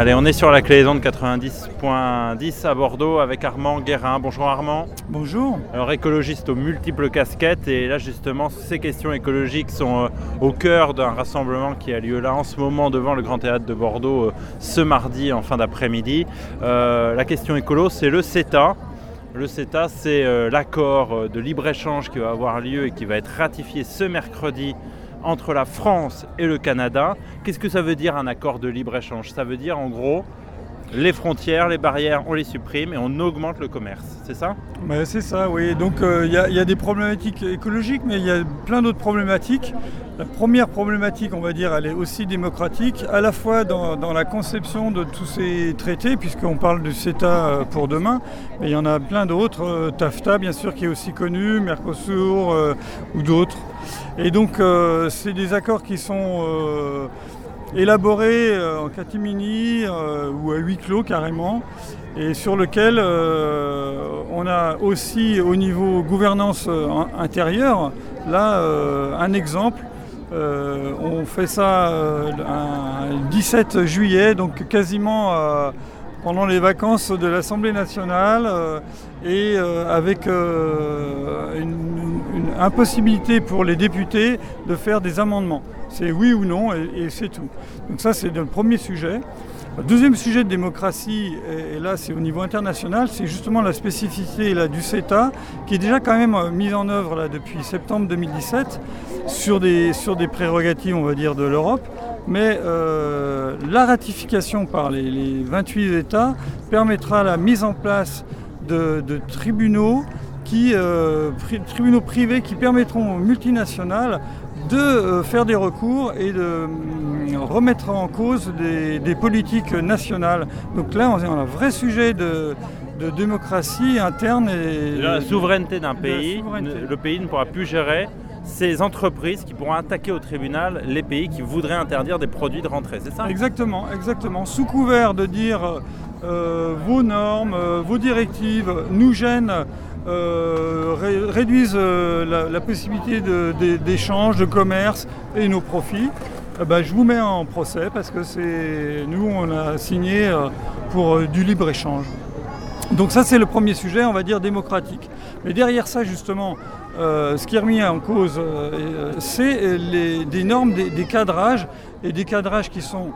Allez, on est sur la clé de 90.10 à Bordeaux avec Armand Guérin. Bonjour Armand. Bonjour. Alors écologiste aux multiples casquettes et là justement ces questions écologiques sont euh, au cœur d'un rassemblement qui a lieu là en ce moment devant le Grand Théâtre de Bordeaux euh, ce mardi en fin d'après-midi. Euh, la question écolo c'est le CETA. Le CETA c'est l'accord de libre-échange qui va avoir lieu et qui va être ratifié ce mercredi entre la France et le Canada. Qu'est-ce que ça veut dire un accord de libre-échange? Ça veut dire en gros les frontières, les barrières, on les supprime et on augmente le commerce, c'est ça? C'est ça, oui. Donc euh, il y, a des problématiques écologiques, mais il y a plein d'autres problématiques. La première problématique, on va dire, elle est aussi démocratique, à la fois dans, la conception de tous ces traités, puisqu'on parle du CETA euh, pour demain, mais il y en a plein d'autres. Euh, TAFTA, bien sûr, qui est aussi connu, Mercosur ou d'autres. Et donc, c'est des accords qui sont élaboré euh, en catimini euh, ou à huis clos carrément, et sur lequel euh, on a aussi au niveau gouvernance intérieure, là, un exemple. on fait ça le 17 juillet, donc quasiment pendant les vacances de l'Assemblée nationale et avec une, impossibilité pour les députés de faire des amendements. C'est oui ou non et, c'est tout. Donc ça c'est le premier sujet. Le deuxième sujet de démocratie, et, là c'est au niveau international, c'est justement la spécificité du CETA, qui est déjà quand même euh, mise en œuvre là, depuis septembre 2017 sur des, sur des prérogatives, on va dire, de l'Europe. Mais euh, la ratification par les, 28 États permettra la mise en place de, tribunaux qui, euh, tribunaux privés qui permettront aux multinationales de euh, faire des recours et de euh, remettre en cause des, politiques nationales. Donc là, on a un vrai sujet de, démocratie interne et la souveraineté d'un pays. Le pays ne pourra plus gérer ces entreprises qui pourront attaquer au tribunal les pays qui voudraient interdire des produits de rentrée, c'est ça Exactement, exactement. Sous couvert de dire euh, vos normes, vos directives nous gênent euh, réduisent euh, la, possibilité d'échange, de, commerce et nos profits, ben, je vous mets en procès parce que nous on a signé euh, pour du libre-échange. Donc ça c'est le premier sujet, on va dire démocratique. Mais derrière ça justement, ce qui est remis en cause, c'est des normes, des, cadrages, et des cadrages qui sont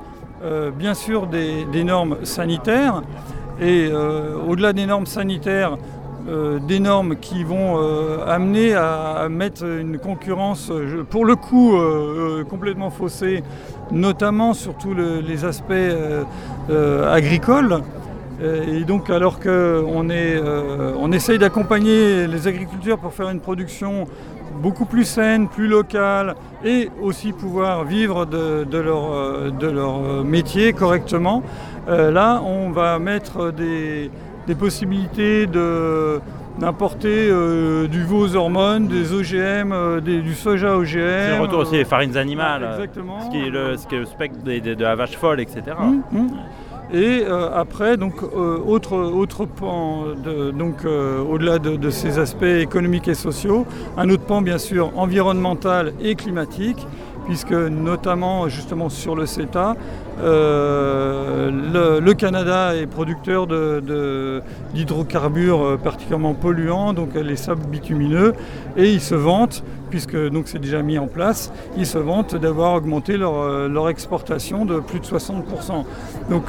bien sûr des normes sanitaires. Et au-delà des normes sanitaires, euh, des normes qui vont euh, amener à, mettre une concurrence, pour le coup, euh, complètement faussée, notamment sur tous les aspects agricoles. Et donc, alors qu'on on essaye d'accompagner les agriculteurs pour faire une production beaucoup plus saine, plus locale, et aussi pouvoir vivre de, leur, de leur, métier correctement, là, on va mettre des, des possibilités de d'importer euh, du veau aux hormones, des OGM, euh, du soja OGM. C'est le retour aussi des farines animales. exactement. Ce qui est le, ce qui est le spectre de, la vache folle, etc. Et euh, après, donc, autre, autre pan, donc au-delà de, de, ces aspects économiques et sociaux, un autre pan bien sûr environnemental et climatique, puisque notamment justement sur le CETA, euh, le, Canada est producteur d'hydrocarbures euh, particulièrement polluants, donc les sables bitumineux, et ils se vantent, puisque c'est déjà mis en place, ils se vantent d'avoir augmenté leur, euh, exportation de plus de 60%. Donc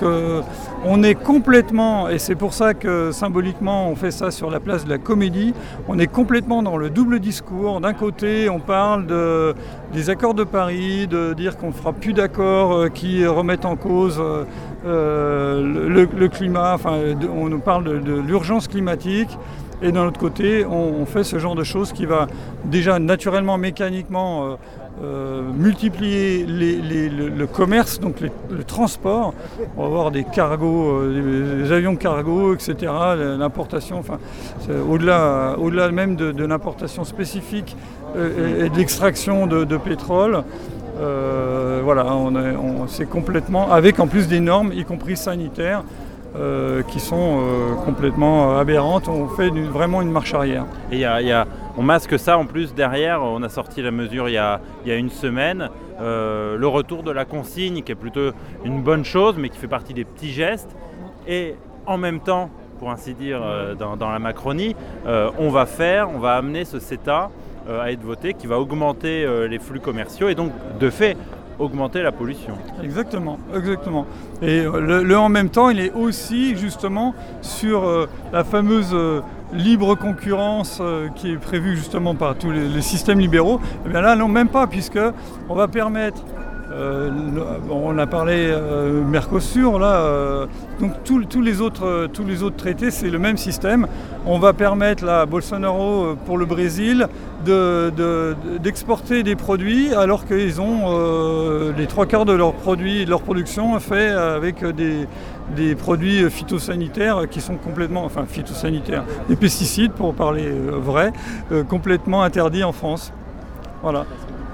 on est complètement, et c'est pour ça que symboliquement on fait ça sur la place de la comédie, on est complètement dans le double discours. D'un côté on parle de, des accords de Paris, de dire qu'on ne fera plus d'accords qui remettent en cause euh, euh, le, climat, enfin, on nous parle de, l'urgence climatique. Et d'un autre côté, on, fait ce genre de choses qui va déjà naturellement, mécaniquement euh, multiplier le, commerce, donc le transport. On va avoir des cargos, des, avions cargo, etc., l'importation, enfin, au-delà au -delà même de, l'importation spécifique et, de l'extraction de, pétrole. Euh, voilà, c'est complètement, avec en plus des normes, y compris sanitaires, euh, qui sont euh, complètement aberrantes. On fait vraiment une marche arrière. Et y a, on masque ça en plus derrière. On a sorti la mesure il y a une semaine le retour de la consigne, qui est plutôt une bonne chose, mais qui fait partie des petits gestes. Et en même temps, pour ainsi dire, dans, la Macronie, on va faire, on va amener ce CETA à être voté, qui va augmenter les flux commerciaux et donc, de fait, augmenter la pollution. Exactement, exactement. Et euh, le, en même temps, il est aussi justement sur euh, la fameuse euh, libre concurrence qui est prévue justement par tous les, systèmes libéraux. Eh bien là, non, même pas, puisque on va permettre euh, on a parlé euh, Mercosur, là, euh, donc tous les autres, traités, c'est le même système. On va permettre à Bolsonaro pour le Brésil d'exporter des produits alors qu'ils ont les trois quarts de leurs produits, de leur production fait avec des, produits phytosanitaires qui sont complètement, enfin phytosanitaires, des pesticides pour parler vrai, complètement interdits en France.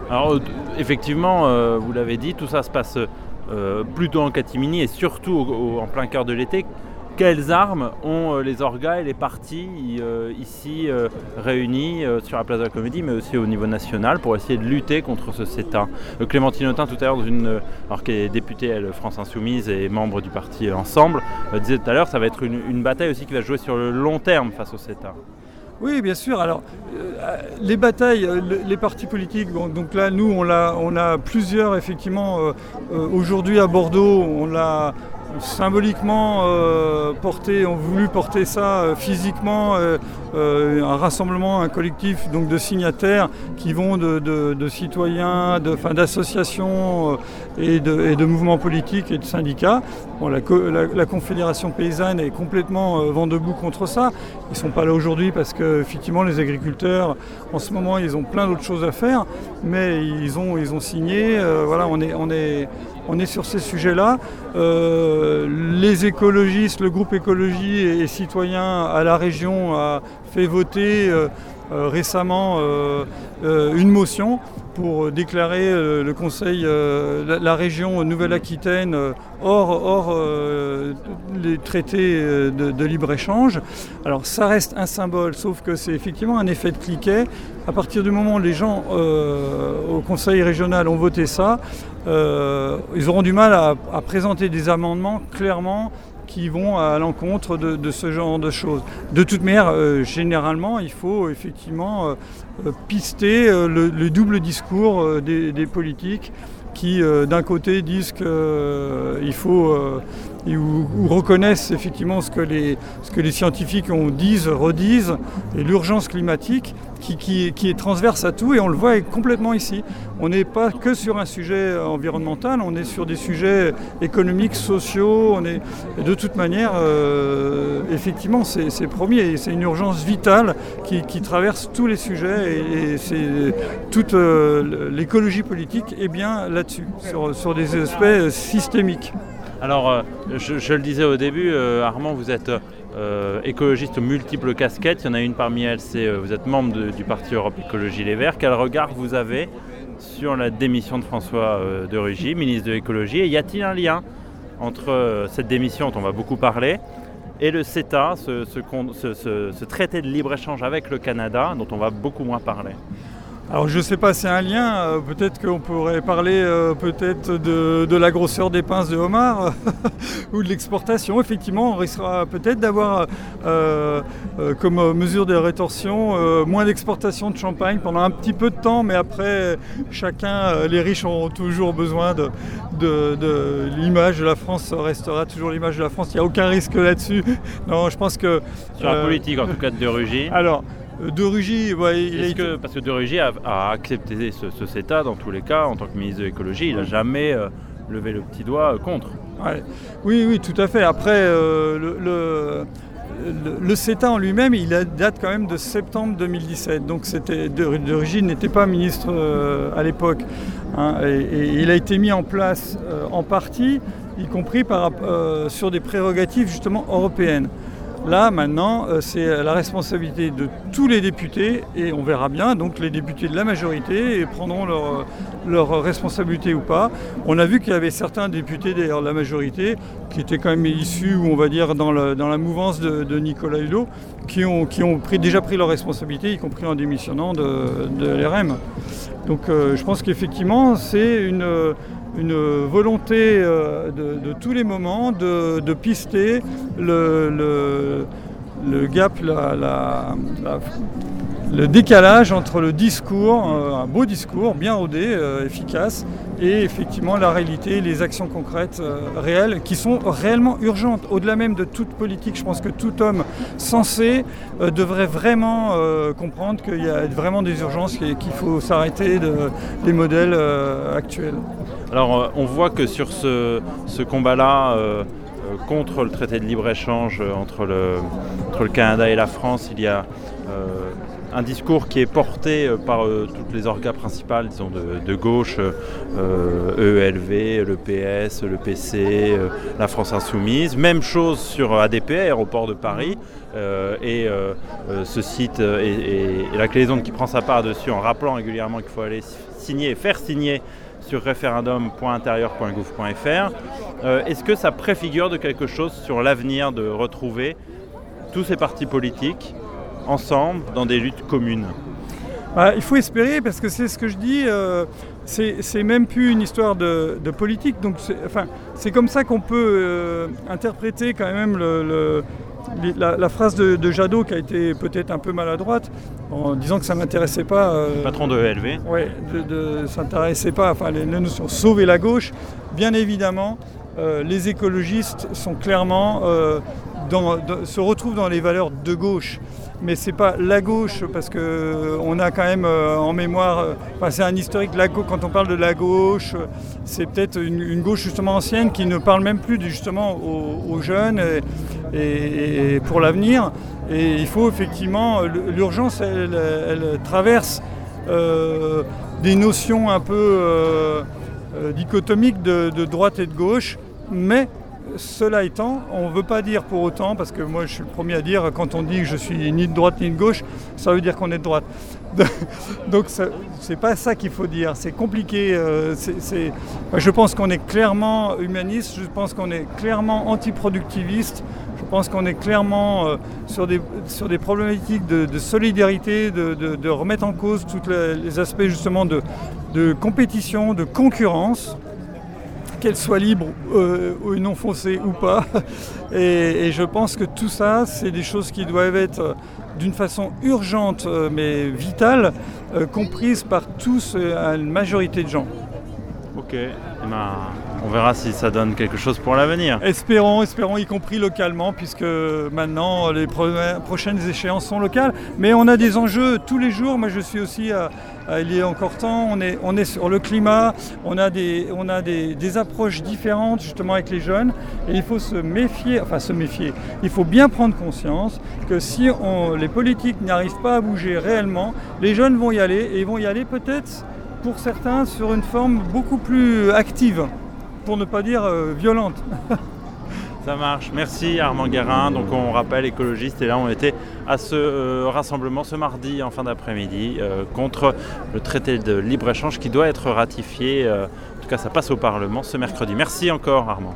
Alors euh, effectivement, euh, vous l'avez dit, tout ça se passe euh, plutôt en catimini et surtout en plein cœur de l'été. Quelles armes ont les orgas et les partis ici réunis sur la place de la Comédie, mais aussi au niveau national, pour essayer de lutter contre ce CETA Clémentine Autain, tout à l'heure, alors qu'elle est députée elle, France Insoumise et membre du parti Ensemble, disait tout à l'heure, ça va être une bataille aussi qui va jouer sur le long terme face au CETA. Oui, bien sûr. Alors, euh, les batailles, euh, les partis politiques, donc là, nous, on a, on a plusieurs, effectivement. Euh, aujourd'hui, à Bordeaux, on l'a symboliquement euh, porté, ont voulu porter ça euh, physiquement, euh, un rassemblement, un collectif donc de signataires qui vont de, citoyens, d'associations et, de, mouvements politiques et de syndicats. la, Confédération paysanne est complètement vent debout contre ça. Ils ne sont pas là aujourd'hui parce que effectivement les agriculteurs en ce moment ils ont plein d'autres choses à faire, mais ils ont, ils ont signé. voilà, on est, on est on est sur ces sujets-là. Euh, les écologistes, le groupe écologie et, citoyens à la région a fait voter euh, euh, récemment une motion pour déclarer le Conseil, la, région Nouvelle-Aquitaine hors, hors les traités de, libre-échange. Alors ça reste un symbole, sauf que c'est effectivement un effet de cliquet. À partir du moment où les gens au Conseil régional ont voté ça, euh, ils auront du mal à, présenter des amendements clairement qui vont à l'encontre de, ce genre de choses. De toute manière, euh, généralement, il faut effectivement euh, pister le, double discours des, politiques qui, d'un côté, disent qu'il faut ou, reconnaissent effectivement ce que les, scientifiques ont disent, redisent, et l'urgence climatique qui, est transverse à tout, et on le voit complètement ici. On n'est pas que sur un sujet environnemental, on est sur des sujets économiques, sociaux, de toute manière, euh, effectivement, c'est promis, c'est une urgence vitale qui, traverse tous les sujets, et, toute euh, l'écologie politique est bien là-dessus, sur des aspects systémiques. Alors, euh, je, le disais au début, euh, Armand, vous êtes euh, écologiste aux multiples casquettes. Il y en a une parmi elles, c'est vous êtes membre du parti Europe Écologie Les Verts. Quel regard vous avez sur la démission de François de Rugy, ministre de l'écologie? Et y a-t-il un lien entre cette démission dont on va beaucoup parler et le CETA, ce traité de libre-échange avec le Canada dont on va beaucoup moins parler? Alors je ne sais pas, c'est un lien. Euh, peut-être qu'on pourrait parler euh, peut-être de, la grosseur des pinces de homard ou de l'exportation. Effectivement, on risquera peut-être d'avoir euh, comme mesure de rétorsion moins d'exportation de champagne pendant un petit peu de temps, mais après, chacun, les riches auront toujours besoin de, de l'image de la France, restera toujours l'image de la France. Il n'y a aucun risque là-dessus. Non, je pense que... Sur la politique en tout cas de Rugy. Alors, de Rugy, parce que De Rugy a, accepté ce, CETA dans tous les cas en tant que ministre de l'écologie. Il n'a jamais euh, levé le petit doigt euh, contre. Oui, oui, tout à fait. Après, euh, le, CETA en lui-même, il date quand même de septembre 2017. Donc c'était de, Rugy n'était pas ministre à l'époque. Hein, et, il a été mis en place en partie, y compris par, sur des prérogatives justement européennes. Là, maintenant, euh, c'est la responsabilité de tous les députés, et on verra bien, donc les députés de la majorité prendront leur, responsabilité ou pas. On a vu qu'il y avait certains députés, d'ailleurs de la majorité, qui étaient quand même issus, on va dire, dans, la mouvance de, Nicolas Hulot, qui ont, déjà pris leurs responsabilités, y compris en démissionnant de, de l'RM. Donc euh, je pense qu'effectivement, c'est une une volonté euh, de, tous les moments de, pister le, gap, le décalage entre le discours, euh, un beau discours bien rodé, euh, efficace, et effectivement la réalité, les actions concrètes réelles qui sont réellement urgentes. Au-delà même de toute politique, je pense que tout homme sensé devrait vraiment comprendre qu'il y a vraiment des urgences et qu'il faut s'arrêter des modèles actuels. Alors euh, on voit que sur ce, combat-là, euh, euh, contre le traité de libre-échange entre le, Canada et la France, il y a un discours qui est porté par toutes les organes principales, disons de, gauche, EELV, e le PS, le PC, la France Insoumise. Même chose sur ADP, Aéroport de Paris, et ce site et, et, la Cléson qui prend sa part dessus en rappelant régulièrement qu'il faut aller signer, faire signer sur référendum.intérieur.gouv.fr. Euh, est-ce que ça préfigure de quelque chose sur l'avenir de retrouver tous ces partis politiques ensemble dans des luttes communes bah, il faut espérer parce que c'est ce que je dis, euh, c'est même plus une histoire de, politique. Donc c'est comme ça qu'on peut euh, interpréter quand même le, la, phrase de, Jadot qui a été peut-être un peu maladroite en disant que ça ne m'intéressait pas. Euh, Patron de ELV. Oui, de, ça n'intéressait pas, enfin les, notions sauver la gauche. Bien évidemment, euh, les écologistes sont clairement euh, se retrouvent dans les valeurs de gauche mais c'est pas la gauche parce que on a quand même en mémoire, c'est un historique. La quand on parle de la gauche, c'est peut-être une, gauche justement ancienne qui ne parle même plus justement aux, jeunes et, pour l'avenir. Et il faut effectivement, l'urgence, elle, traverse euh, des notions un peu euh, euh, dichotomiques de, droite et de gauche, mais cela étant, on ne veut pas dire pour autant, parce que moi je suis le premier à dire, quand on dit que je suis ni de droite ni de gauche, ça veut dire qu'on est de droite. Donc c'est pas ça qu'il faut dire, c'est compliqué. je pense qu'on est clairement humaniste, je pense qu'on est clairement antiproductiviste, je pense qu'on est clairement euh, sur, des, sur des problématiques de, solidarité, de, remettre en cause tous les, aspects justement de, compétition, de concurrence, qu'elle soit libre euh, ou non foncée ou pas. Et, je pense que tout ça, c'est des choses qui doivent être euh, d'une façon urgente mais vitale, comprises par tous, une majorité de gens. Ok, eh ben, on verra si ça donne quelque chose pour l'avenir. Espérons, espérons, y compris localement, puisque maintenant les prochaines échéances sont locales. Mais on a des enjeux tous les jours. Moi, je suis aussi à, il y encore temps. On est, sur le climat. On a, des, on a des, approches différentes justement avec les jeunes. Et il faut se méfier, enfin se méfier. Il faut bien prendre conscience que si les politiques n'arrivent pas à bouger réellement, les jeunes vont y aller et ils vont y aller peut-être pour certains sur une forme beaucoup plus active, pour ne pas dire euh, violente. Ça marche. Merci Armand Guérin. Donc on rappelle écologiste et là on était à ce euh, rassemblement ce mardi en fin d'après-midi euh, contre le traité de libre-échange qui doit être ratifié. en tout cas ça passe au Parlement ce mercredi. Merci encore Armand.